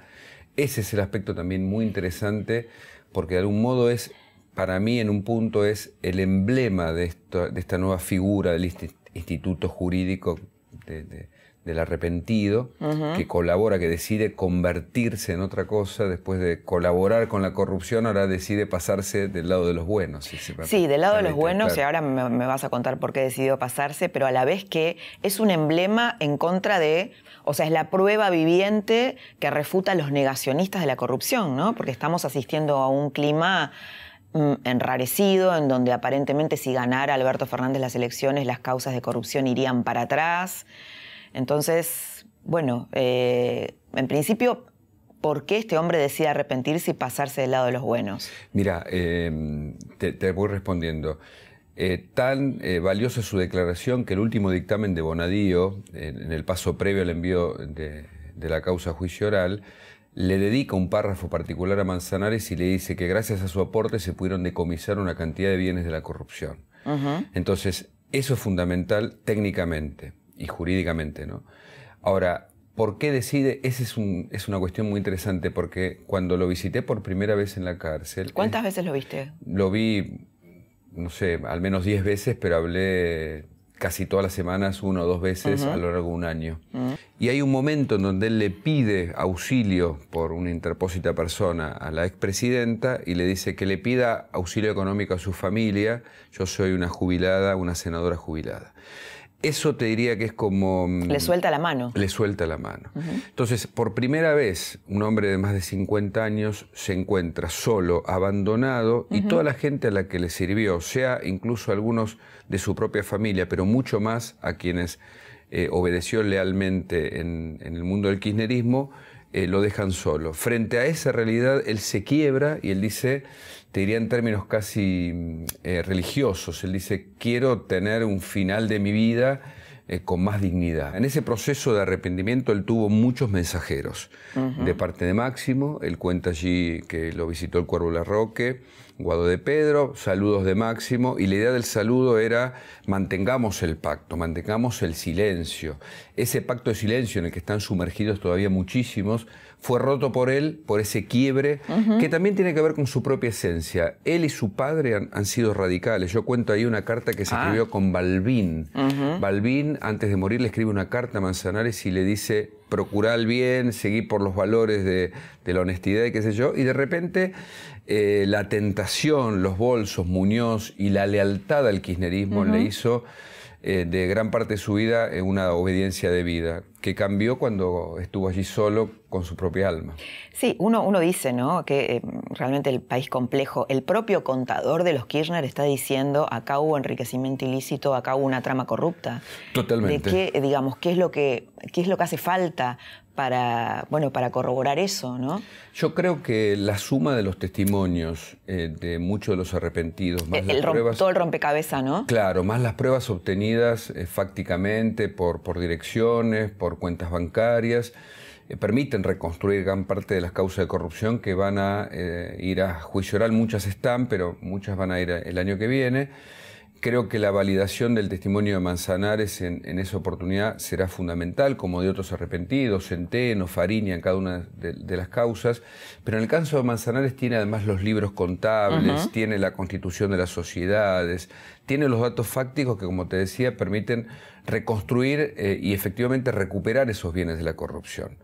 Ese es el aspecto también muy interesante, porque de algún modo es para mí en un punto es el emblema de, esta nueva figura del instituto jurídico del arrepentido, que colabora, que decide convertirse en otra cosa, después de colaborar con la corrupción, ahora decide pasarse del lado de los buenos. sí, del lado de los buenos, y ahora me, me, vas a contar por qué decidió pasarse, pero a la vez que es un emblema en contra de, o sea, es la prueba viviente que refuta a los negacionistas de la corrupción, ¿no? Porque estamos asistiendo a un clima enrarecido, en donde aparentemente si ganara Alberto Fernández las elecciones, las causas de corrupción irían para atrás. Entonces, bueno, eh, en principio, ¿por qué este hombre decide arrepentirse y pasarse del lado de los buenos? Mira, em, te, voy respondiendo. Eh, tan eh, valiosa es su declaración que el último dictamen de Bonadío, en el paso previo al envío de la causa juicio oral, le dedica un párrafo particular a Manzanares y le dice que gracias a su aporte se pudieron decomisar una cantidad de bienes de la corrupción. Entonces, eso es fundamental técnicamente y jurídicamente, ¿no? Ahora, ¿por qué decide? Esa es, es una cuestión muy interesante porque cuando lo visité por primera vez en la cárcel... ¿Cuántas veces lo viste? Lo vi, no sé, al menos 10 veces, pero hablé casi todas las semanas, una o dos veces a lo largo de un año. Y hay un momento en donde él le pide auxilio por una interpósita persona a la expresidenta y le dice que le pida auxilio económico a su familia. Yo soy una jubilada, una senadora jubilada. Eso te diría que es como... Mm, le suelta la mano. Le suelta la mano. Entonces, por primera vez, un hombre de más de 50 años se encuentra solo, abandonado, y toda la gente a la que le sirvió, sea incluso algunos de su propia familia, pero mucho más a quienes eh, obedeció lealmente en, el mundo del kirchnerismo, eh, lo dejan solo. Frente a esa realidad, él se quiebra y él dice, te diría en términos casi mm, eh, religiosos, él dice, quiero tener un final de mi vida con más dignidad. En ese proceso de arrepentimiento él tuvo muchos mensajeros de parte de Máximo, él cuenta allí que lo visitó el Cuervo Larroque, Guado de Pedro, saludos de Máximo, y la idea del saludo era mantengamos el pacto, mantengamos el silencio. Ese pacto de silencio en el que están sumergidos todavía muchísimos, fue roto por él, por ese quiebre, que también tiene que ver con su propia esencia. Él y su padre han, sido radicales. Yo cuento ahí una carta que se ah. escribió con Balbín. Balbín, antes de morir, le escribe una carta a Manzanares y le dice, procurar el bien, seguir por los valores de, la honestidad y qué sé yo, y de repente eh, la tentación, los bolsos, Muñoz y la lealtad al kirchnerismo le hizo eh, de gran parte de su vida una obediencia de vida, que cambió cuando estuvo allí solo con su propia alma. Sí, uno, uno dice ¿no? que eh, realmente el país complejo, el propio contador de los Kirchner está diciendo acá hubo enriquecimiento ilícito, acá hubo una trama corrupta. Totalmente. De qué, digamos, qué es lo que, qué es lo que hace falta para, bueno, para corroborar eso, ¿no? Yo creo que la suma de los testimonios eh, de muchos de los arrepentidos, más las pruebas, todo el rompecabezas, ¿no? Claro, más las pruebas obtenidas eh, fácticamente por, por direcciones, por cuentas bancarias, eh, permiten reconstruir gran parte de las causas de corrupción que van a ir a juicio oral. Muchas están, pero muchas van a ir el año que viene. Creo que la validación del testimonio de Manzanares en, esa oportunidad será fundamental, como de otros arrepentidos, Centeno, Fariña, en cada una de, las causas. Pero en el caso de Manzanares tiene además los libros contables, tiene la constitución de las sociedades, tiene los datos fácticos que, como te decía, permiten reconstruir eh, y efectivamente recuperar esos bienes de la corrupción.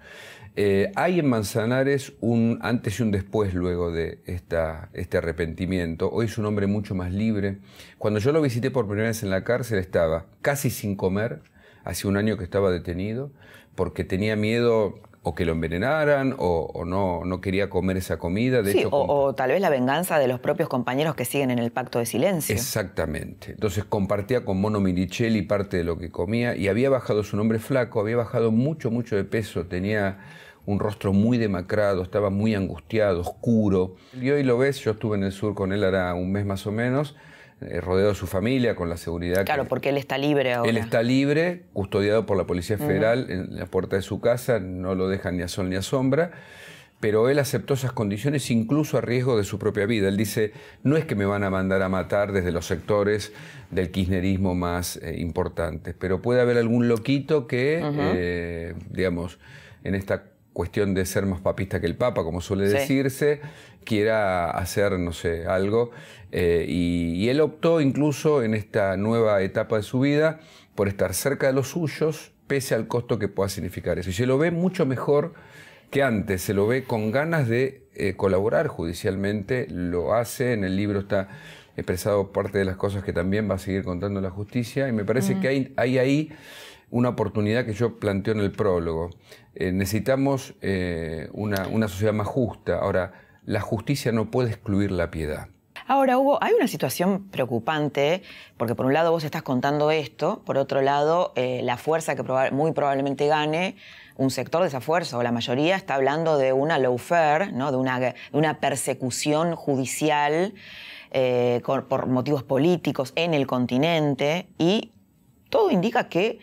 Eh, hay en Manzanares un antes y un después luego de esta, este arrepentimiento. Hoy es un hombre mucho más libre. Cuando yo lo visité por primera vez en la cárcel estaba casi sin comer, hace un año que estaba detenido, porque tenía miedo o que lo envenenaran o, no, no, quería comer esa comida. De hecho, o, tal vez la venganza de los propios compañeros que siguen en el pacto de silencio. Exactamente. Entonces compartía con Mono Mirichelli parte de lo que comía y había bajado su nombre flaco, había bajado mucho, mucho de peso, tenía un rostro muy demacrado, estaba muy angustiado, oscuro. Y hoy lo ves, yo estuve en el sur con él ahora un mes más o menos, eh, rodeado de su familia, con la seguridad. Claro, porque él está libre ahora. Él está libre, custodiado por la Policía Federal en la puerta de su casa, no lo dejan ni a sol ni a sombra. Pero él aceptó esas condiciones incluso a riesgo de su propia vida. Él dice, no es que me van a mandar a matar desde los sectores del kirchnerismo más eh, importantes, pero puede haber algún loquito que, eh, digamos, en esta cuestión de ser más papista que el Papa, como suele decirse, quiera hacer, no sé, algo. Eh, y, él optó incluso en esta nueva etapa de su vida por estar cerca de los suyos, pese al costo que pueda significar eso. Y se lo ve mucho mejor que antes, se lo ve con ganas de eh, colaborar judicialmente, lo hace, en el libro está expresado parte de las cosas que también va a seguir contando la justicia, y me parece que hay, hay ahí una oportunidad que yo planteo en el prólogo. Eh, necesitamos eh, una, una, sociedad más justa. Ahora, la justicia no puede excluir la piedad. Ahora, Hugo, hay una situación preocupante, porque por un lado vos estás contando esto, por otro lado, eh, la fuerza que muy probablemente gane, un sector de esa fuerza, o la mayoría, está hablando de una lawfare, ¿no? de, una, de una persecución judicial por motivos políticos en el continente, y todo indica que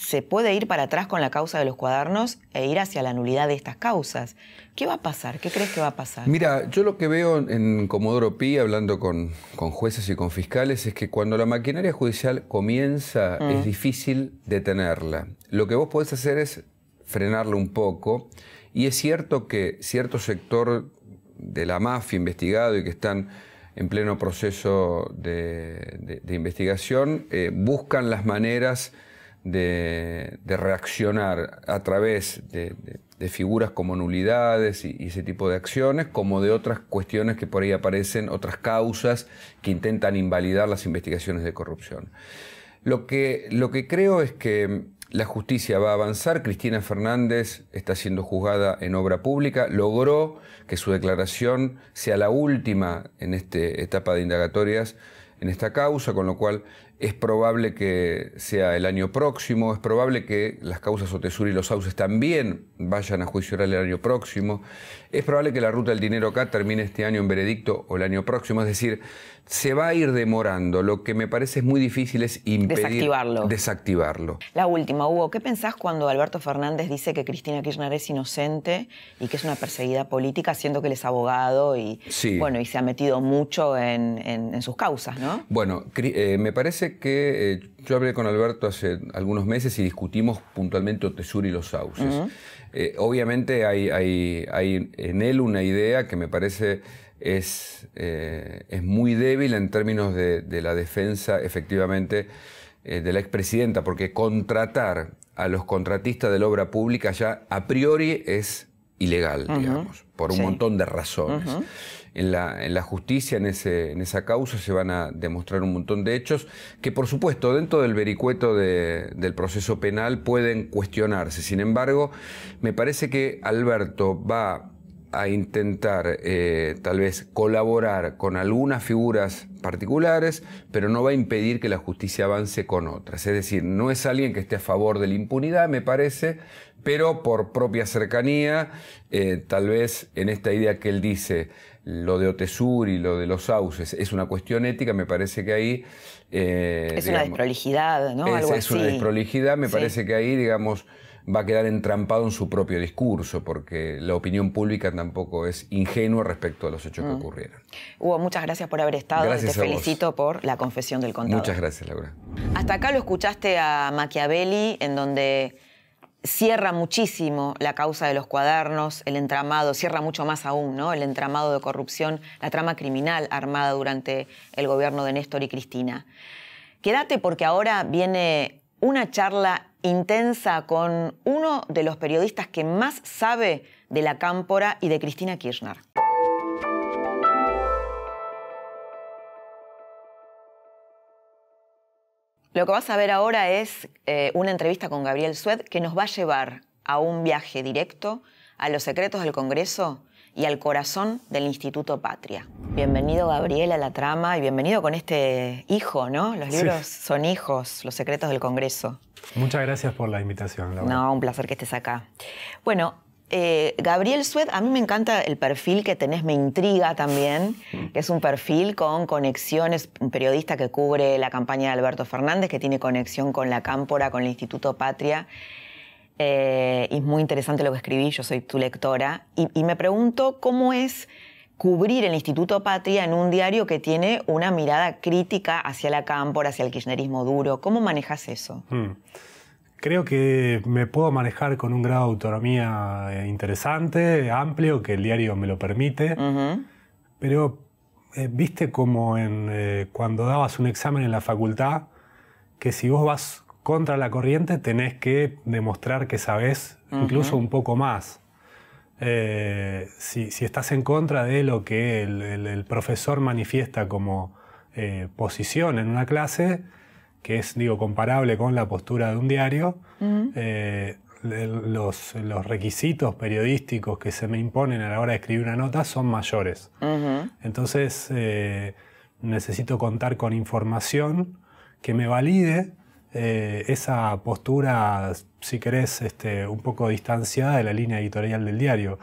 se puede ir para atrás con la causa de los cuadernos e ir hacia la nulidad de estas causas. ¿Qué va a pasar? ¿Qué crees que va a pasar? Mira, yo lo que veo en Comodoro Pi, hablando con, jueces y con fiscales, es que cuando la maquinaria judicial comienza mm. es difícil detenerla. Lo que vos podés hacer es frenarlo un poco. Y es cierto que cierto sector de la mafia investigado y que están en pleno proceso de, investigación, eh, buscan las maneras de, reaccionar a través de, figuras como nulidades y, ese tipo de acciones, como de otras cuestiones que por ahí aparecen, otras causas que intentan invalidar las investigaciones de corrupción. Lo que, lo que creo es que la justicia va a avanzar. Cristina Fernández está siendo juzgada en obra pública. Logró que su declaración sea la última en esta etapa de indagatorias en esta causa, con lo cual es probable que sea el año próximo, es probable que las causas Otesur y los Sauces también vayan a juicio oral el año próximo, es probable que la ruta del dinero acá termine este año en veredicto o el año próximo, es decir, se va a ir demorando. Lo que me parece es muy difícil es impedir desactivarlo. desactivarlo. La última, Hugo, ¿qué pensás cuando Alberto Fernández dice que Cristina Kirchner es inocente y que es una perseguida política, siendo que él es abogado y, bueno, y se ha metido mucho en, sus causas, ¿no? Bueno, eh, me parece que eh, yo hablé con Alberto hace algunos meses y discutimos puntualmente Otesur y los sauces. Eh, obviamente hay, hay, en él una idea que me parece es, es muy débil en términos de, la defensa, efectivamente, de la expresidenta, porque contratar a los contratistas de la obra pública ya a priori es ilegal, digamos, por un montón de razones en la, justicia, en, esa causa, se van a demostrar un montón de hechos que, por supuesto, dentro del vericueto del proceso penal pueden cuestionarse. Sin embargo, me parece que Alberto va a intentar eh, tal vez colaborar con algunas figuras particulares, pero no va a impedir que la justicia avance con otras. Es decir, no es alguien que esté a favor de la impunidad, me parece, pero por propia cercanía, eh, tal vez en esta idea que él dice, lo de Otesur y lo de los sauces es una cuestión ética, me parece que ahí... Eh, es una desprolijidad, ¿no? Es, es una desprolijidad, me parece que ahí, digamos, va a quedar entrampado en su propio discurso, porque la opinión pública tampoco es ingenua respecto a los hechos que mm. ocurrieron. Hugo, muchas gracias por haber estado y te felicito por la confesión del contador. Muchas gracias, Laura. Hasta acá lo escuchaste a Machiavelli, en donde cierra muchísimo la causa de los cuadernos, el entramado, cierra mucho más aún, ¿no? El entramado de corrupción, la trama criminal armada durante el gobierno de Néstor y Cristina. Quédate porque ahora viene una charla intensa con uno de los periodistas que más sabe de la cámpora y de Cristina Kirchner. Lo que vas a ver ahora es eh, una entrevista con Gabriel Sued que nos va a llevar a un viaje directo a los secretos del Congreso y al corazón del Instituto Patria. Bienvenido Gabriel a la trama y bienvenido con este hijo, ¿no? Los libros son hijos, los secretos del Congreso. Muchas gracias por la invitación. no, un placer que estés acá. Bueno, eh, Gabriel Sued, a mí me encanta el perfil que tenés, me intriga también, que es un perfil con conexiones, un periodista que cubre la campaña de Alberto Fernández, que tiene conexión con la Cámpora, con el Instituto Patria. Eh, y es muy interesante lo que escribí, yo soy tu lectora, y, me pregunto cómo es cubrir el Instituto Patria en un diario que tiene una mirada crítica hacia la Cámpora, hacia el kirchnerismo duro. ¿Cómo manejas eso? Mm. Creo que me puedo manejar con un grado de autonomía eh, interesante, amplio, que el diario me lo permite. Pero eh, viste como en, eh, cuando dabas un examen en la facultad, que si vos vas contra la corriente tenés que demostrar que sabés incluso un poco más. si, estás en contra de lo que el profesor manifiesta como posición en una clase, que es, digo, comparable con la postura de un diario, eh, los, requisitos periodísticos que se me imponen a la hora de escribir una nota son mayores. Entonces, eh, necesito contar con información que me valide eh, esa postura, si querés, este, un poco distanciada de la línea editorial del diario.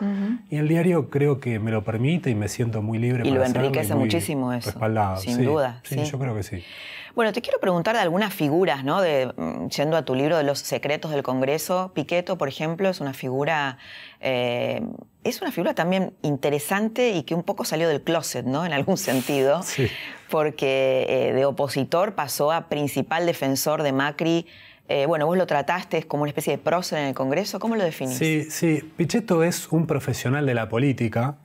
Y el diario creo que me lo permite y me siento muy libre. Y lo enriquece muchísimo eso. Respaldado. Sin duda. Sí, yo creo que sí. Bueno, te quiero preguntar de algunas figuras, ¿no? De, mm, yendo a tu libro de los secretos del Congreso, Piqueto, por ejemplo, es una figura, eh, es una figura también interesante y que un poco salió del closet, ¿no? En algún sentido, sí. porque eh, de opositor pasó a principal defensor de Macri. Eh, bueno, vos lo trataste como una especie de prócer en el Congreso, ¿cómo lo definís? Sí, sí, Pichetto es un profesional de la política,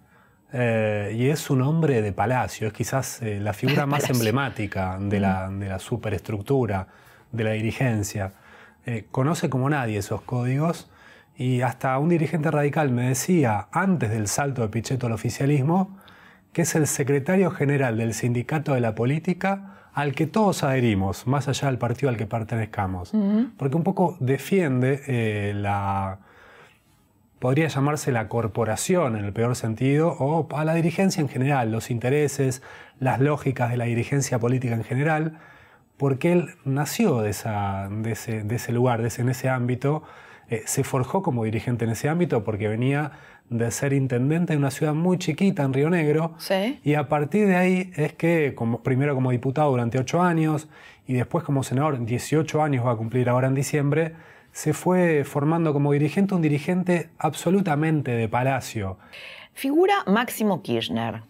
eh, y es un hombre de palacio, es quizás eh, la figura más emblemática de la, superestructura, de la dirigencia. Eh, conoce como nadie esos códigos y hasta un dirigente radical me decía, antes del salto de Pichetto al oficialismo, que es el secretario general del sindicato de la política al que todos adherimos, más allá del partido al que pertenezcamos. Porque un poco defiende la podría llamarse la corporación en el peor sentido, o a la dirigencia en general, los intereses, las lógicas de la dirigencia política en general, porque él nació de, ese, lugar, de ese, en ese ámbito, eh, se forjó como dirigente en ese ámbito porque venía de ser intendente de una ciudad muy chiquita en Río Negro. Y a partir de ahí es que, como, primero como diputado durante ocho años y después como senador, 18 años va a cumplir ahora en diciembre, se fue formando como dirigente, un dirigente absolutamente de palacio. Figura Máximo Kirchner.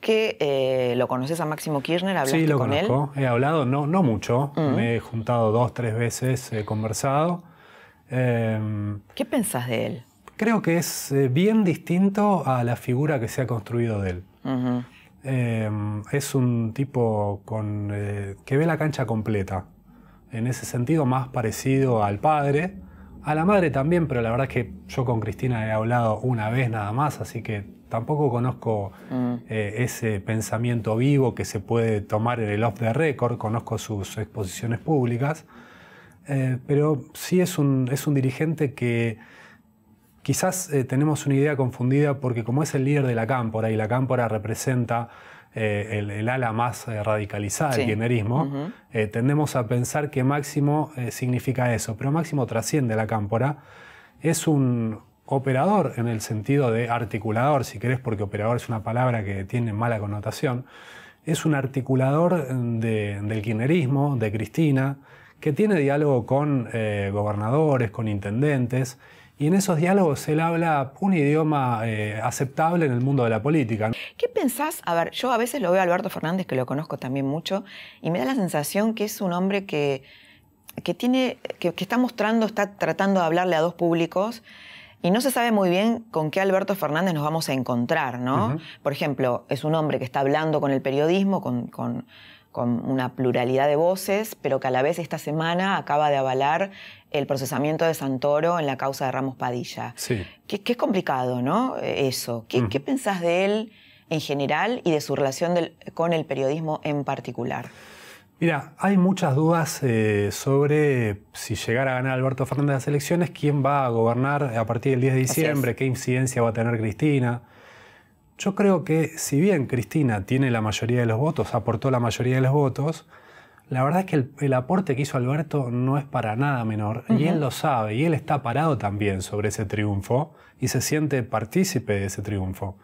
Que eh, lo conoces a Máximo Kirchner, hablaste sí, lo conozco. He hablado, no, no mucho. Mm. Me he juntado dos, tres veces, he conversado. Em, ¿Qué pensás de él? Creo que es eh, bien distinto a la figura que se ha construido de él. Em, es un tipo con, eh, que ve la cancha completa. En ese sentido, más parecido al padre. A la madre también, pero la verdad es que yo con Cristina he hablado una vez nada más, así que tampoco conozco mm. eh, ese pensamiento vivo que se puede tomar en el off the record, conozco sus exposiciones públicas, pero sí es un, es un dirigente que Quizás eh, tenemos una idea confundida porque como es el líder de la cámpora y la cámpora representa eh, el, ala más eh, radicalizada del kirchnerismo, tendemos a pensar que Máximo significa eso, pero Máximo trasciende la cámpora, es un operador en el sentido de articulador, si querés, porque operador es una palabra que tiene mala connotación, es un articulador del kirchnerismo, de Cristina, que tiene diálogo con gobernadores, con intendentes, y en esos diálogos él habla un idioma eh, aceptable en el mundo de la política. ¿Qué pensás? A ver, yo a veces lo veo a Alberto Fernández, que lo conozco también mucho, y me da la sensación que es un hombre que, que tiene, que, está mostrando, está tratando de hablarle a dos públicos. Y no se sabe muy bien con qué Alberto Fernández nos vamos a encontrar, ¿no? Por ejemplo, es un hombre que está hablando con el periodismo, con, con, con una pluralidad de voces, pero que a la vez esta semana acaba de avalar el procesamiento de Santoro en la causa de Ramos Padilla. Sí. Que, es complicado, ¿no? Eso. ¿Qué, pensás de él en general y de su relación con el periodismo en particular? Mira, hay muchas dudas eh, sobre si llegara a ganar Alberto Fernández las elecciones, quién va a gobernar a partir del 10 de diciembre, qué incidencia va a tener Cristina. Yo creo que si bien Cristina tiene la mayoría de los votos, aportó la mayoría de los votos, la verdad es que el, aporte que hizo Alberto no es para nada menor y él lo sabe y él está parado también sobre ese triunfo y se siente partícipe de ese triunfo.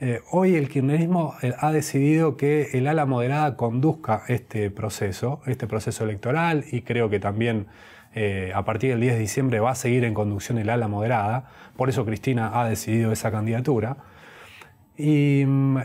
Eh, hoy el kirchnerismo eh, ha decidido que el ala moderada conduzca este proceso, este proceso electoral y creo que también eh, a partir del 10 de diciembre va a seguir en conducción el ala moderada, por eso Cristina ha decidido esa candidatura. Y mm,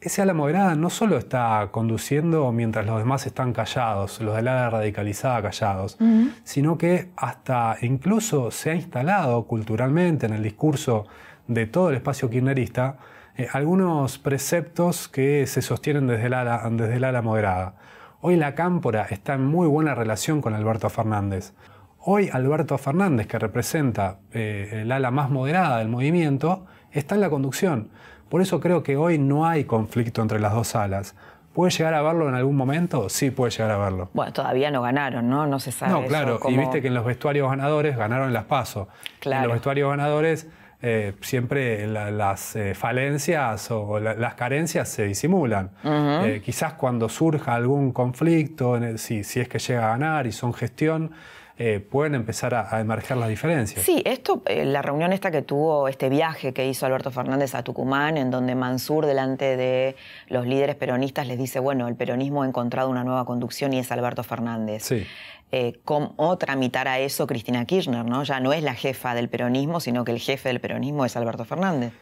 ese ala moderada no solo está conduciendo mientras los demás están callados, los del ala radicalizada callados, sino que hasta incluso se ha instalado culturalmente en el discurso de todo el espacio kirchnerista eh, algunos preceptos que se sostienen desde el, ala, desde el ala moderada. Hoy la cámpora está en muy buena relación con Alberto Fernández. Hoy Alberto Fernández, que representa eh, el ala más moderada del movimiento, está en la conducción. Por eso creo que hoy no hay conflicto entre las dos alas. ¿Puede llegar a verlo en algún momento? Sí, puede llegar a verlo. Bueno, todavía no ganaron, ¿no? No se sabe. No, claro. Y viste que en los vestuarios ganadores ganaron las PASO. Claro. En los vestuarios ganadores eh, siempre las eh, falencias o las carencias se disimulan. Eh, quizás cuando surja algún conflicto, si, si es que llega a ganar y son gestión, eh, pueden empezar a, emerger las diferencias. Sí, esto, eh, la reunión esta que tuvo, este viaje que hizo Alberto Fernández a Tucumán, en donde Mansur, delante de los líderes peronistas, les dice, bueno, el peronismo ha encontrado una nueva conducción y es Alberto Fernández. Sí. Eh, ¿Cómo tramitar a eso Cristina Kirchner? ¿no? Ya no es la jefa del peronismo, sino que el jefe del peronismo es Alberto Fernández.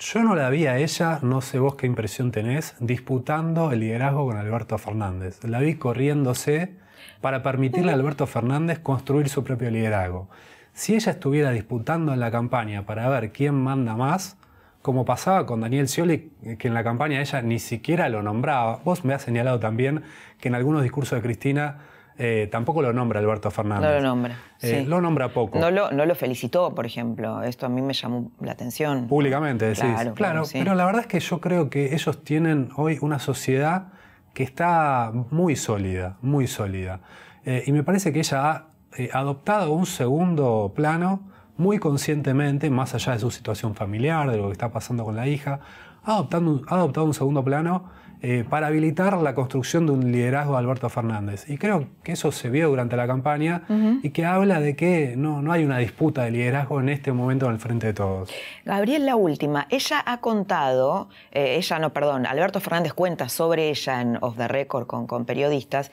Yo no la vi a ella, no sé vos qué impresión tenés, disputando el liderazgo con Alberto Fernández. La vi corriéndose para permitirle a Alberto Fernández construir su propio liderazgo. Si ella estuviera disputando en la campaña para ver quién manda más, como pasaba con Daniel Scioli, que en la campaña ella ni siquiera lo nombraba. Vos me has señalado también que en algunos discursos de Cristina eh, tampoco lo nombra Alberto Fernández. No lo nombra. Eh, lo nombra poco. No lo, no lo, felicitó, por ejemplo. Esto a mí me llamó la atención. Públicamente, decís. Claro, claro, pero la verdad es que yo creo que ellos tienen hoy una sociedad que está muy sólida, muy sólida. Eh, y me parece que ella ha eh, adoptado un segundo plano muy conscientemente, más allá de su situación familiar, de lo que está pasando con la hija, ha adoptado un segundo plano eh, para habilitar la construcción de un liderazgo de Alberto Fernández. Y creo que eso se vio durante la campaña y que habla de que no, no hay una disputa de liderazgo en este momento en el frente de todos. Gabriel, la última. Ella ha contado, eh, ella no, perdón, Alberto Fernández cuenta sobre ella en Off the Record con, con periodistas.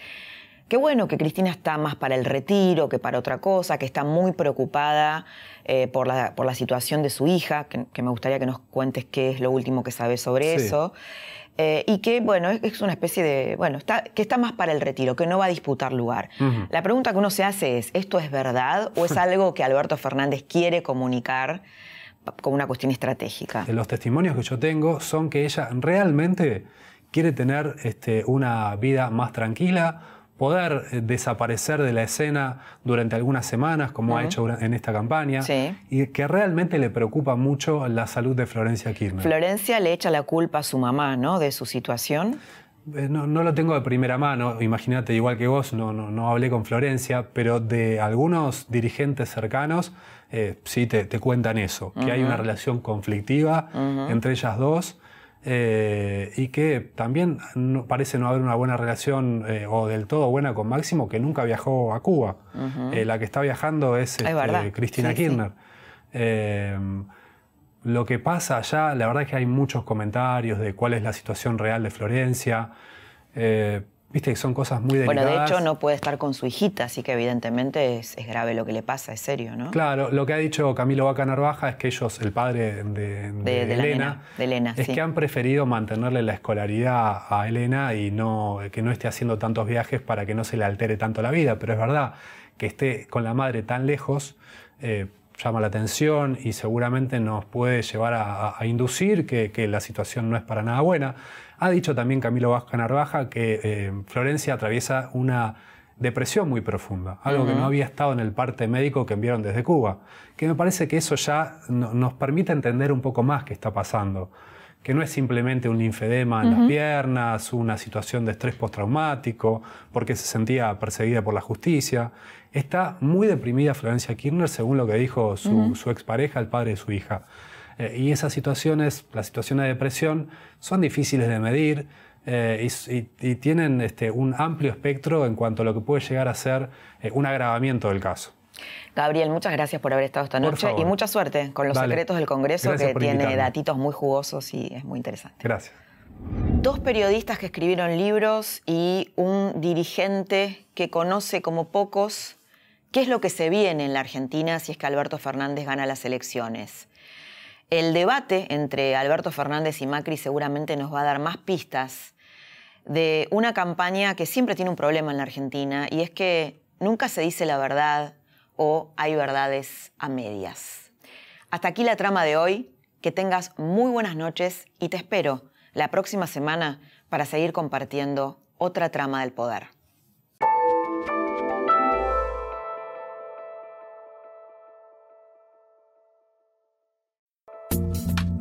Qué bueno que Cristina está más para el retiro que para otra cosa, que está muy preocupada eh, por, la, por, la, situación de su hija, que, me gustaría que nos cuentes qué es lo último que sabes sobre eso. Eh, y que, bueno, es, una especie de, bueno, está, que está más para el retiro, que no va a disputar lugar. La pregunta que uno se hace es, ¿esto es verdad o es algo que Alberto Fernández quiere comunicar como una cuestión estratégica? Los testimonios que yo tengo son que ella realmente quiere tener este, una vida más tranquila, poder eh, desaparecer de la escena durante algunas semanas, como ha hecho en esta campaña, y que realmente le preocupa mucho la salud de Florencia Kirchner. Florencia le echa la culpa a su mamá, ¿no?, de su situación. Eh, no, lo tengo de primera mano, imagínate, igual que vos, no, no, hablé con Florencia, pero de algunos dirigentes cercanos eh, sí te, cuentan eso, que hay una relación conflictiva entre ellas dos eh, y que también parece no haber una buena relación eh, o del todo buena con Máximo, que nunca viajó a Cuba. Eh, la que está viajando es, este, Cristina Kirchner. lo que pasa allá, la verdad es que hay muchos comentarios de cuál es la situación real de Florencia. Viste que son cosas muy delicadas. Bueno, de hecho no puede estar con su hijita, así que evidentemente es, grave lo que le pasa, es serio, ¿no? Claro, lo que ha dicho Camilo Vaca Narvaja es que ellos, el padre de, Elena, es que han preferido mantenerle la escolaridad a Elena y no, que no esté haciendo tantos viajes para que no se le altere tanto la vida. Pero es verdad que esté con la madre tan lejos. Eh, llama la atención y seguramente nos puede llevar a, inducir que, que la situación no es para nada buena. Ha dicho también Camilo Vasca Narvaja que eh, Florencia atraviesa una depresión muy profunda, algo que no había estado en el parte médico que enviaron desde Cuba, que me parece que eso ya nos permite entender un poco más qué está pasando, que no es simplemente un linfedema en las piernas, una situación de estrés postraumático, porque se sentía perseguida por la justicia. Está muy deprimida Florencia Kirchner, según lo que dijo su, su expareja, el padre de su hija. Eh, y esas situaciones, las situaciones de depresión, son difíciles de medir eh, y, tienen este, un amplio espectro en cuanto a lo que puede llegar a ser eh, un agravamiento del caso. Gabriel, muchas gracias por haber estado esta noche y mucha suerte con los secretos del Congreso, que tiene datitos muy jugosos y es muy interesante. Gracias. Dos periodistas que escribieron libros y un dirigente que conoce como pocos qué es lo que se viene en la Argentina si es que Alberto Fernández gana las elecciones. El debate entre Alberto Fernández y Macri seguramente nos va a dar más pistas de una campaña que siempre tiene un problema en la Argentina y es que nunca se dice la verdad o hay verdades a medias. Hasta aquí la trama de hoy. Que tengas muy buenas noches y te espero la próxima semana para seguir compartiendo otra trama del poder.